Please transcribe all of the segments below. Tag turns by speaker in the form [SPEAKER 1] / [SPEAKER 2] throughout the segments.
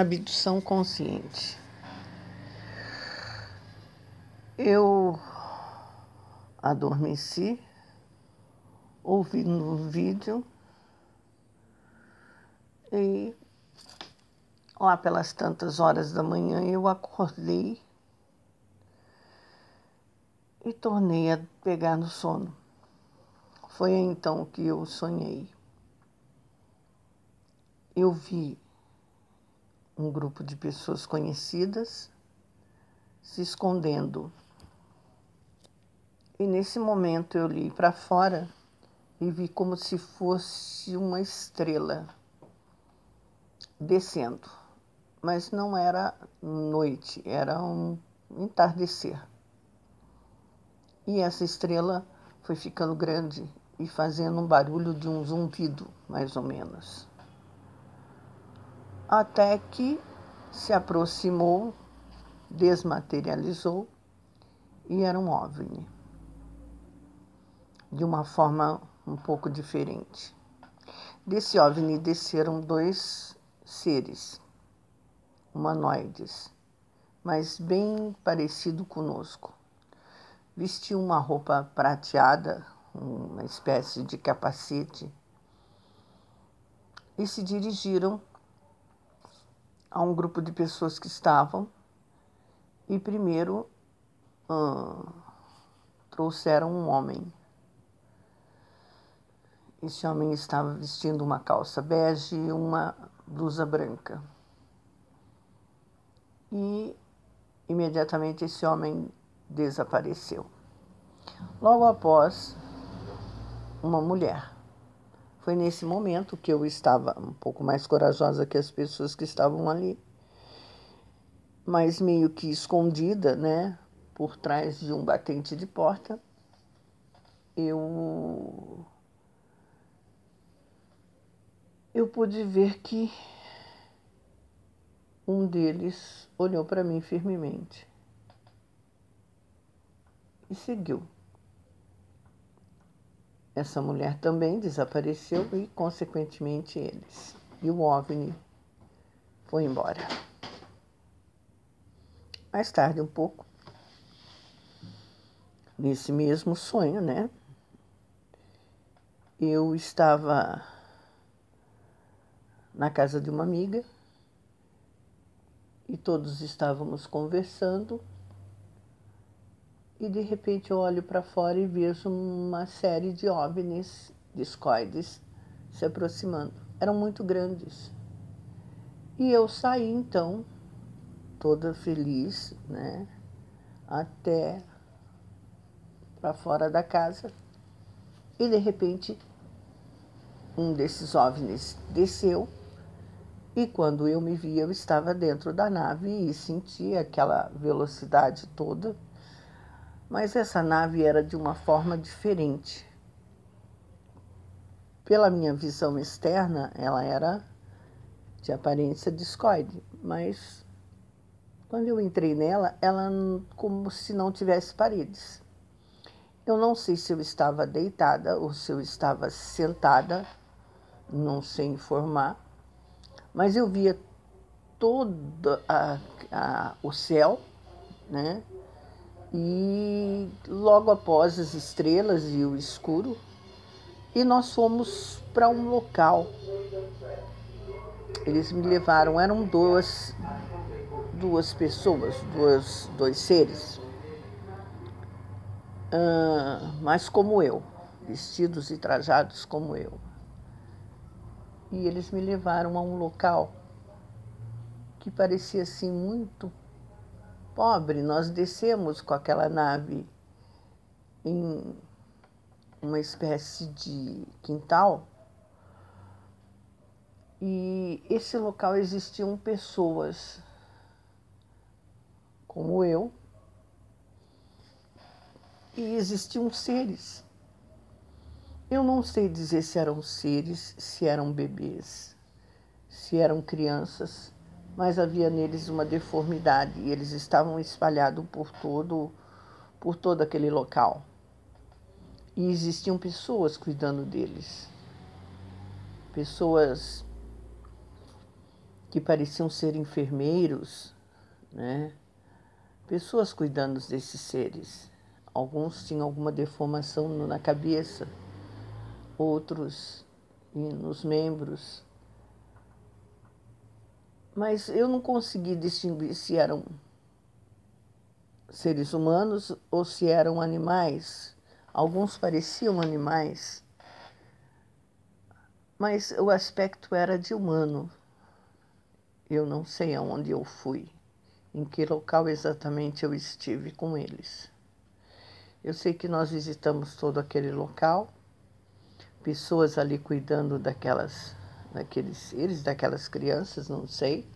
[SPEAKER 1] abdução consciente. Eu adormeci, ouvindo o vídeo e lá pelas tantas horas da manhã eu acordei e tornei a pegar no sono. Foi então que eu sonhei. Eu vi um grupo de pessoas conhecidas se escondendo. E nesse momento eu li para fora e vi como se fosse uma estrela descendo. Mas não era noite, era um entardecer. E essa estrela foi ficando grande e fazendo um barulho de um zumbido, mais ou menos até que se aproximou, desmaterializou e era um OVNI. De uma forma um pouco diferente. Desse OVNI desceram dois seres humanoides, mas bem parecido conosco. Vestiu uma roupa prateada, uma espécie de capacete, e se dirigiram a um grupo de pessoas que estavam e primeiro trouxeram um homem. Esse homem estava vestindo uma calça bege e uma blusa branca. E imediatamente esse homem desapareceu. Logo após, uma mulher foi nesse momento que eu estava um pouco mais corajosa que as pessoas que estavam ali, mas meio que escondida, né, por trás de um batente de porta. Eu eu pude ver que um deles olhou para mim firmemente e seguiu. Essa mulher também desapareceu e, consequentemente, eles. E o OVNI foi embora. Mais tarde, um pouco, nesse mesmo sonho, né? Eu estava na casa de uma amiga e todos estávamos conversando e de repente eu olho para fora e vejo uma série de OVNIs, discoides, se aproximando. Eram muito grandes. E eu saí então, toda feliz, né, até para fora da casa. E de repente, um desses OVNIs desceu e quando eu me vi, eu estava dentro da nave e senti aquela velocidade toda mas essa nave era de uma forma diferente. Pela minha visão externa, ela era de aparência discoide, mas quando eu entrei nela, ela como se não tivesse paredes. Eu não sei se eu estava deitada ou se eu estava sentada, não sei informar, mas eu via todo a, a, o céu, né? E logo após as estrelas e o escuro, e nós fomos para um local. Eles me levaram, eram duas, duas pessoas, duas, dois seres, uh, mas como eu, vestidos e trajados como eu. E eles me levaram a um local que parecia assim muito pobre, nós descemos com aquela nave em uma espécie de quintal. E esse local existiam pessoas como eu, e existiam seres. Eu não sei dizer se eram seres, se eram bebês, se eram crianças, mas havia neles uma deformidade e eles estavam espalhados por todo, por todo aquele local. E existiam pessoas cuidando deles. Pessoas que pareciam ser enfermeiros, né? pessoas cuidando desses seres. Alguns tinham alguma deformação na cabeça, outros nos membros. Mas eu não consegui distinguir se eram seres humanos ou se eram animais. Alguns pareciam animais, mas o aspecto era de humano. Eu não sei aonde eu fui, em que local exatamente eu estive com eles. Eu sei que nós visitamos todo aquele local, pessoas ali cuidando daquelas, daqueles seres, daquelas crianças, não sei.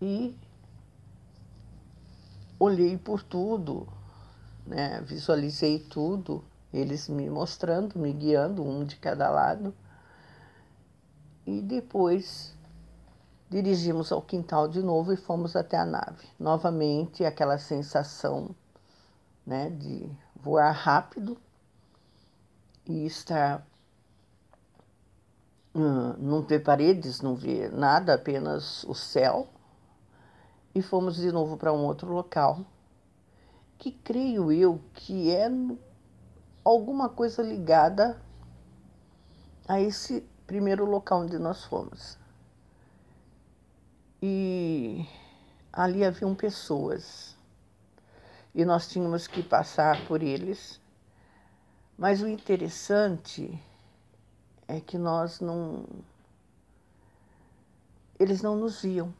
[SPEAKER 1] E olhei por tudo, né? visualizei tudo, eles me mostrando, me guiando, um de cada lado. E depois dirigimos ao quintal de novo e fomos até a nave. Novamente aquela sensação né, de voar rápido e estar não ter paredes, não ver nada, apenas o céu e fomos de novo para um outro local, que creio eu que é alguma coisa ligada a esse primeiro local onde nós fomos. E ali haviam pessoas e nós tínhamos que passar por eles. Mas o interessante é que nós não. Eles não nos viam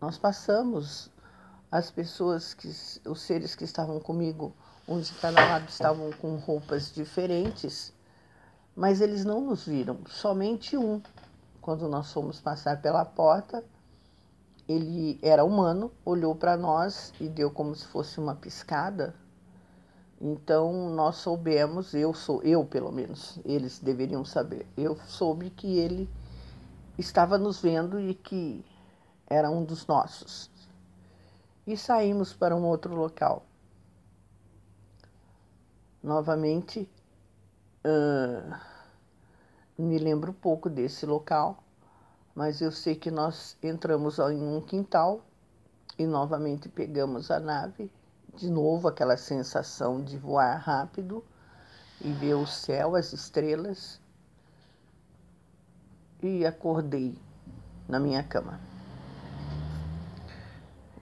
[SPEAKER 1] nós passamos, as pessoas, que, os seres que estavam comigo, um de cada lado estavam com roupas diferentes, mas eles não nos viram, somente um. Quando nós fomos passar pela porta, ele era humano, olhou para nós e deu como se fosse uma piscada. Então nós soubemos, eu sou eu pelo menos, eles deveriam saber. Eu soube que ele estava nos vendo e que era um dos nossos. E saímos para um outro local. Novamente, uh, me lembro pouco desse local, mas eu sei que nós entramos em um quintal e novamente pegamos a nave. De novo, aquela sensação de voar rápido e ver o céu, as estrelas. E acordei na minha cama.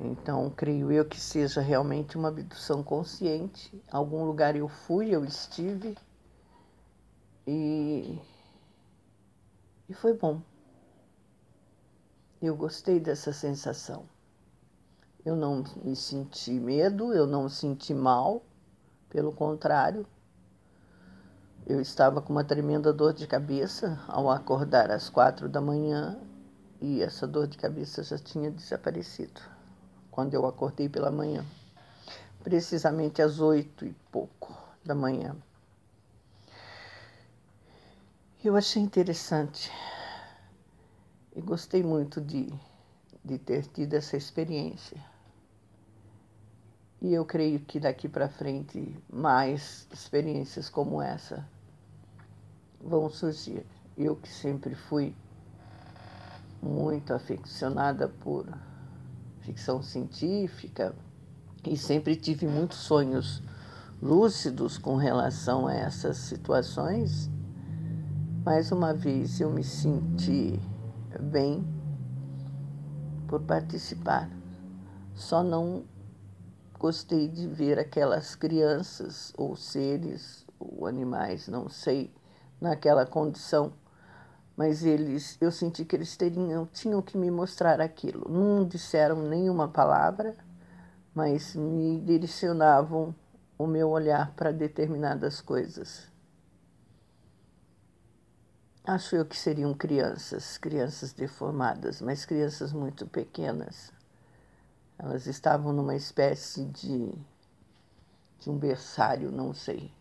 [SPEAKER 1] Então, creio eu que seja realmente uma abdução consciente. Algum lugar eu fui, eu estive e, e foi bom. Eu gostei dessa sensação. Eu não me senti medo, eu não senti mal, pelo contrário, eu estava com uma tremenda dor de cabeça ao acordar às quatro da manhã e essa dor de cabeça já tinha desaparecido quando eu acordei pela manhã, precisamente às oito e pouco da manhã. Eu achei interessante e gostei muito de, de ter tido essa experiência. E eu creio que daqui para frente mais experiências como essa vão surgir. Eu que sempre fui muito aficionada por ficção científica e sempre tive muitos sonhos lúcidos com relação a essas situações. Mais uma vez eu me senti bem por participar. Só não gostei de ver aquelas crianças ou seres ou animais, não sei, naquela condição mas eles, eu senti que eles teriam, tinham que me mostrar aquilo. Não disseram nenhuma palavra, mas me direcionavam o meu olhar para determinadas coisas. Acho eu que seriam crianças, crianças deformadas, mas crianças muito pequenas. Elas estavam numa espécie de, de um berçário, não sei.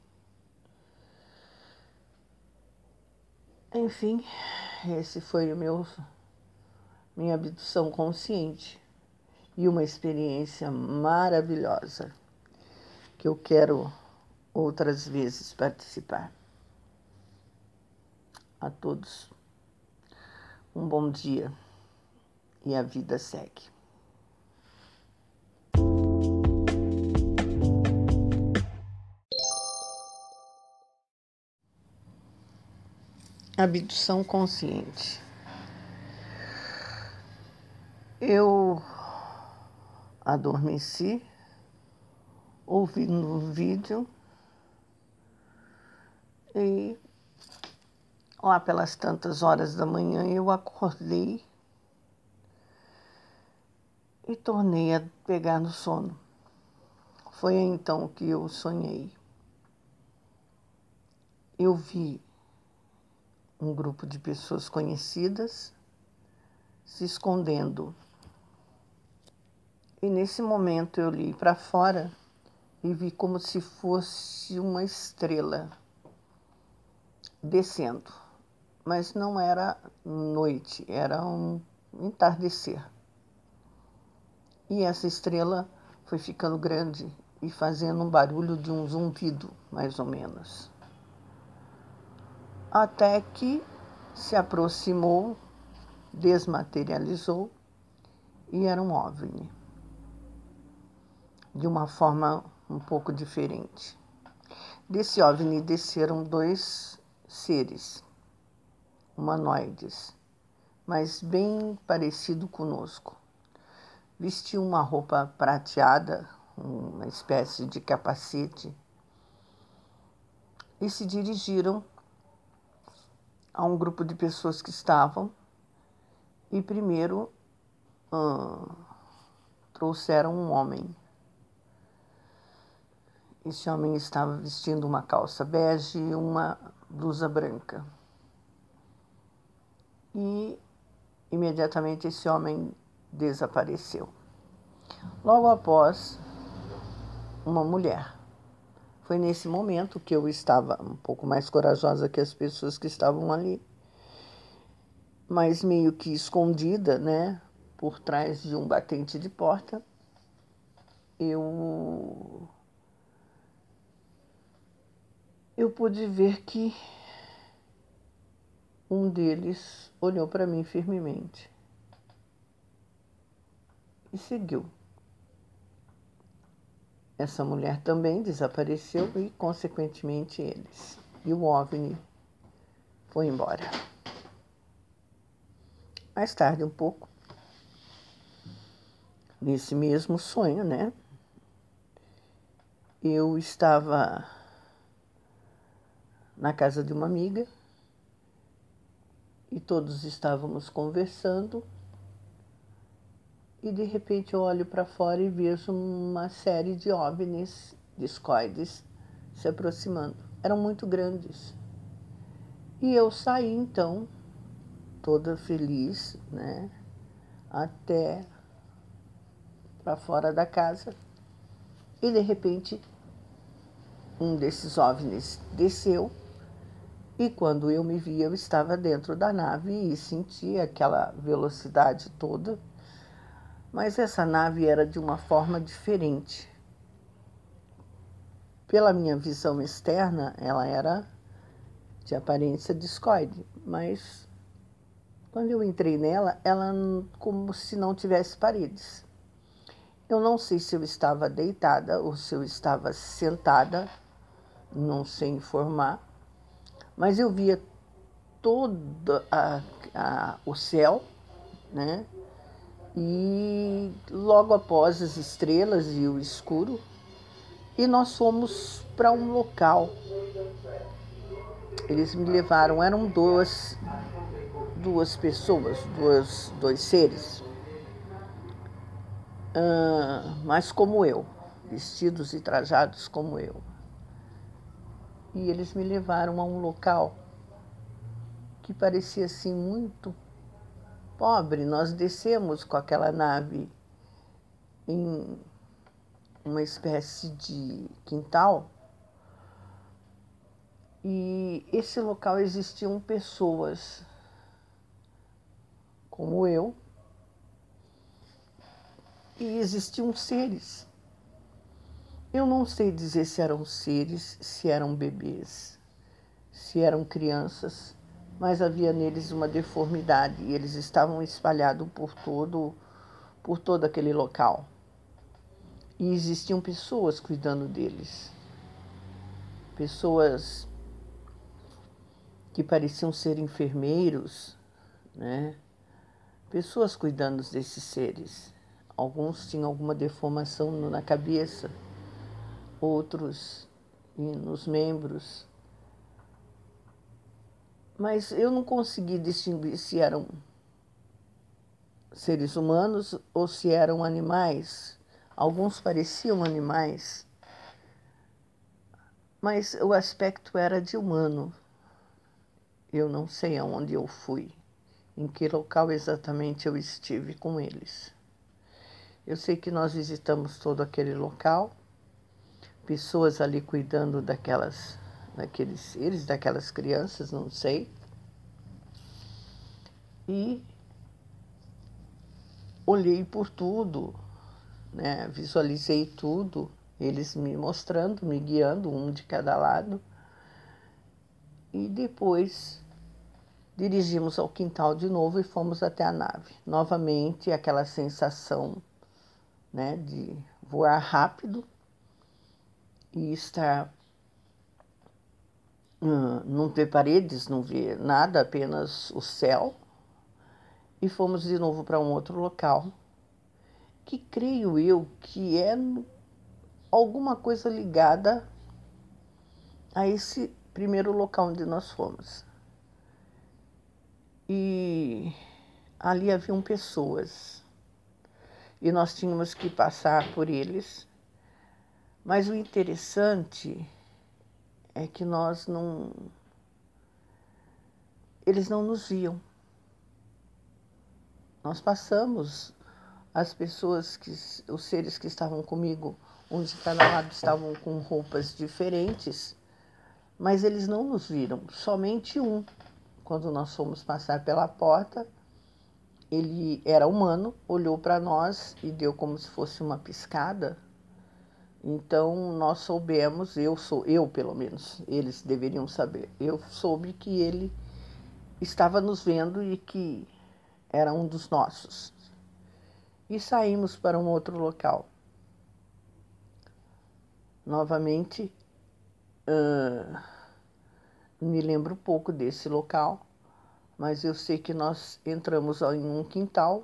[SPEAKER 1] Enfim, esse foi o meu minha abdução consciente e uma experiência maravilhosa que eu quero outras vezes participar. A todos, um bom dia e a vida segue. Abdução consciente. Eu adormeci ouvindo o vídeo e lá pelas tantas horas da manhã eu acordei e tornei a pegar no sono. Foi então que eu sonhei. Eu vi um grupo de pessoas conhecidas se escondendo. E nesse momento eu li para fora e vi como se fosse uma estrela descendo. Mas não era noite, era um entardecer. E essa estrela foi ficando grande e fazendo um barulho de um zumbido, mais ou menos até que se aproximou, desmaterializou e era um OVNI. De uma forma um pouco diferente. Desse OVNI desceram dois seres humanoides, mas bem parecido conosco. Vestiu uma roupa prateada, uma espécie de capacete, e se dirigiram a um grupo de pessoas que estavam e primeiro hum, trouxeram um homem. Esse homem estava vestindo uma calça bege e uma blusa branca. E imediatamente esse homem desapareceu. Logo após, uma mulher foi nesse momento que eu estava um pouco mais corajosa que as pessoas que estavam ali, mas meio que escondida, né, por trás de um batente de porta. Eu eu pude ver que um deles olhou para mim firmemente e seguiu. Essa mulher também desapareceu e, consequentemente, eles. E o OVNI foi embora. Mais tarde, um pouco, nesse mesmo sonho, né? Eu estava na casa de uma amiga e todos estávamos conversando e de repente eu olho para fora e vejo uma série de OVNIs, discoides, se aproximando. Eram muito grandes. E eu saí então, toda feliz, né, até para fora da casa. E de repente um desses OVNIs desceu e quando eu me vi, eu estava dentro da nave e senti aquela velocidade toda mas essa nave era de uma forma diferente. Pela minha visão externa, ela era de aparência discoide, mas quando eu entrei nela, ela como se não tivesse paredes. Eu não sei se eu estava deitada ou se eu estava sentada, não sei informar, mas eu via todo a, a, o céu, né? E logo após as estrelas e o escuro, e nós fomos para um local. Eles me levaram, eram duas, duas pessoas, duas, dois seres, uh, mas como eu, vestidos e trajados como eu. E eles me levaram a um local que parecia assim muito pobre, nós descemos com aquela nave em uma espécie de quintal e esse local existiam pessoas como eu e existiam seres. Eu não sei dizer se eram seres, se eram bebês, se eram crianças, mas havia neles uma deformidade e eles estavam espalhados por todo, por todo aquele local. E existiam pessoas cuidando deles. Pessoas que pareciam ser enfermeiros, né? Pessoas cuidando desses seres. Alguns tinham alguma deformação na cabeça, outros nos membros. Mas eu não consegui distinguir se eram seres humanos ou se eram animais. Alguns pareciam animais, mas o aspecto era de humano. Eu não sei aonde eu fui, em que local exatamente eu estive com eles. Eu sei que nós visitamos todo aquele local, pessoas ali cuidando daquelas, daqueles seres, daquelas crianças, não sei. E olhei por tudo, né? visualizei tudo, eles me mostrando, me guiando, um de cada lado. E depois dirigimos ao quintal de novo e fomos até a nave. Novamente aquela sensação né, de voar rápido e estar não ver paredes, não ver nada, apenas o céu. E fomos de novo para um outro local que creio eu que é alguma coisa ligada a esse primeiro local onde nós fomos. E ali haviam pessoas e nós tínhamos que passar por eles. Mas o interessante é que nós não. Eles não nos viam. Nós passamos as pessoas que os seres que estavam comigo, um de cada lado estavam com roupas diferentes, mas eles não nos viram, somente um. Quando nós fomos passar pela porta, ele era humano, olhou para nós e deu como se fosse uma piscada. Então nós soubemos, eu sou eu pelo menos, eles deveriam saber. Eu soube que ele estava nos vendo e que era um dos nossos e saímos para um outro local. Novamente, uh, me lembro pouco desse local, mas eu sei que nós entramos em um quintal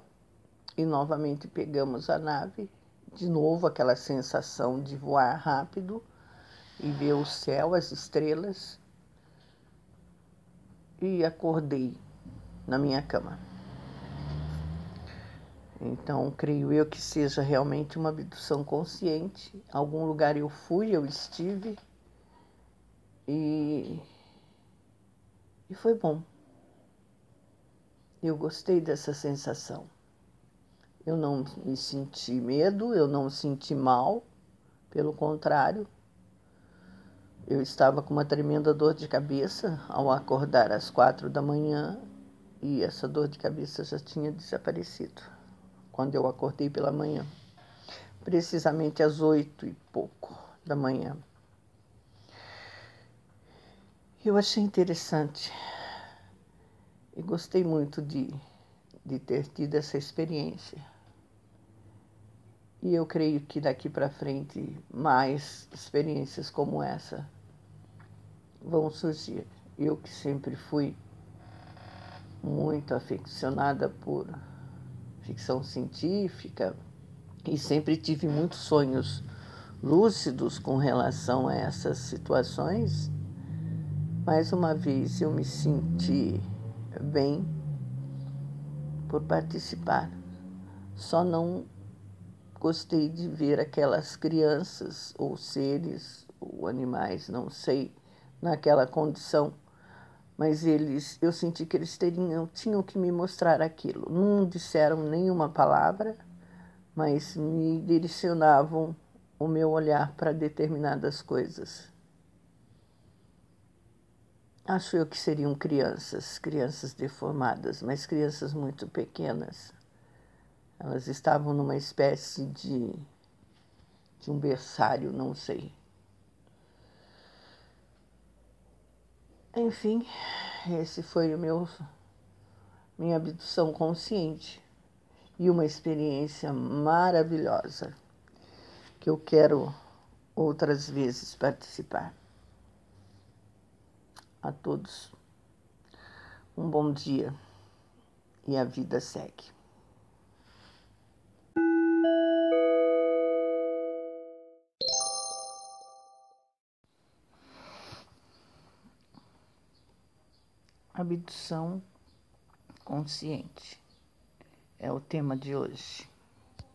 [SPEAKER 1] e novamente pegamos a nave. De novo, aquela sensação de voar rápido e ver o céu, as estrelas. E acordei na minha cama. Então, creio eu que seja realmente uma abdução consciente. Algum lugar eu fui, eu estive e, e foi bom. Eu gostei dessa sensação. Eu não me senti medo, eu não senti mal, pelo contrário. Eu estava com uma tremenda dor de cabeça ao acordar às quatro da manhã e essa dor de cabeça já tinha desaparecido quando eu acordei pela manhã, precisamente às oito e pouco da manhã. Eu achei interessante e gostei muito de, de ter tido essa experiência. E eu creio que daqui para frente mais experiências como essa vão surgir. Eu que sempre fui muito aficionada por ficção científica e sempre tive muitos sonhos lúcidos com relação a essas situações. Mais uma vez eu me senti bem por participar. Só não gostei de ver aquelas crianças ou seres ou animais, não sei, naquela condição mas eles, eu senti que eles teriam, tinham que me mostrar aquilo. Não disseram nenhuma palavra, mas me direcionavam o meu olhar para determinadas coisas. Acho eu que seriam crianças, crianças deformadas, mas crianças muito pequenas. Elas estavam numa espécie de, de um berçário, não sei. Enfim, esse foi o meu minha abdução consciente e uma experiência maravilhosa que eu quero outras vezes participar. A todos um bom dia e a vida segue. Abdução consciente é o tema de hoje.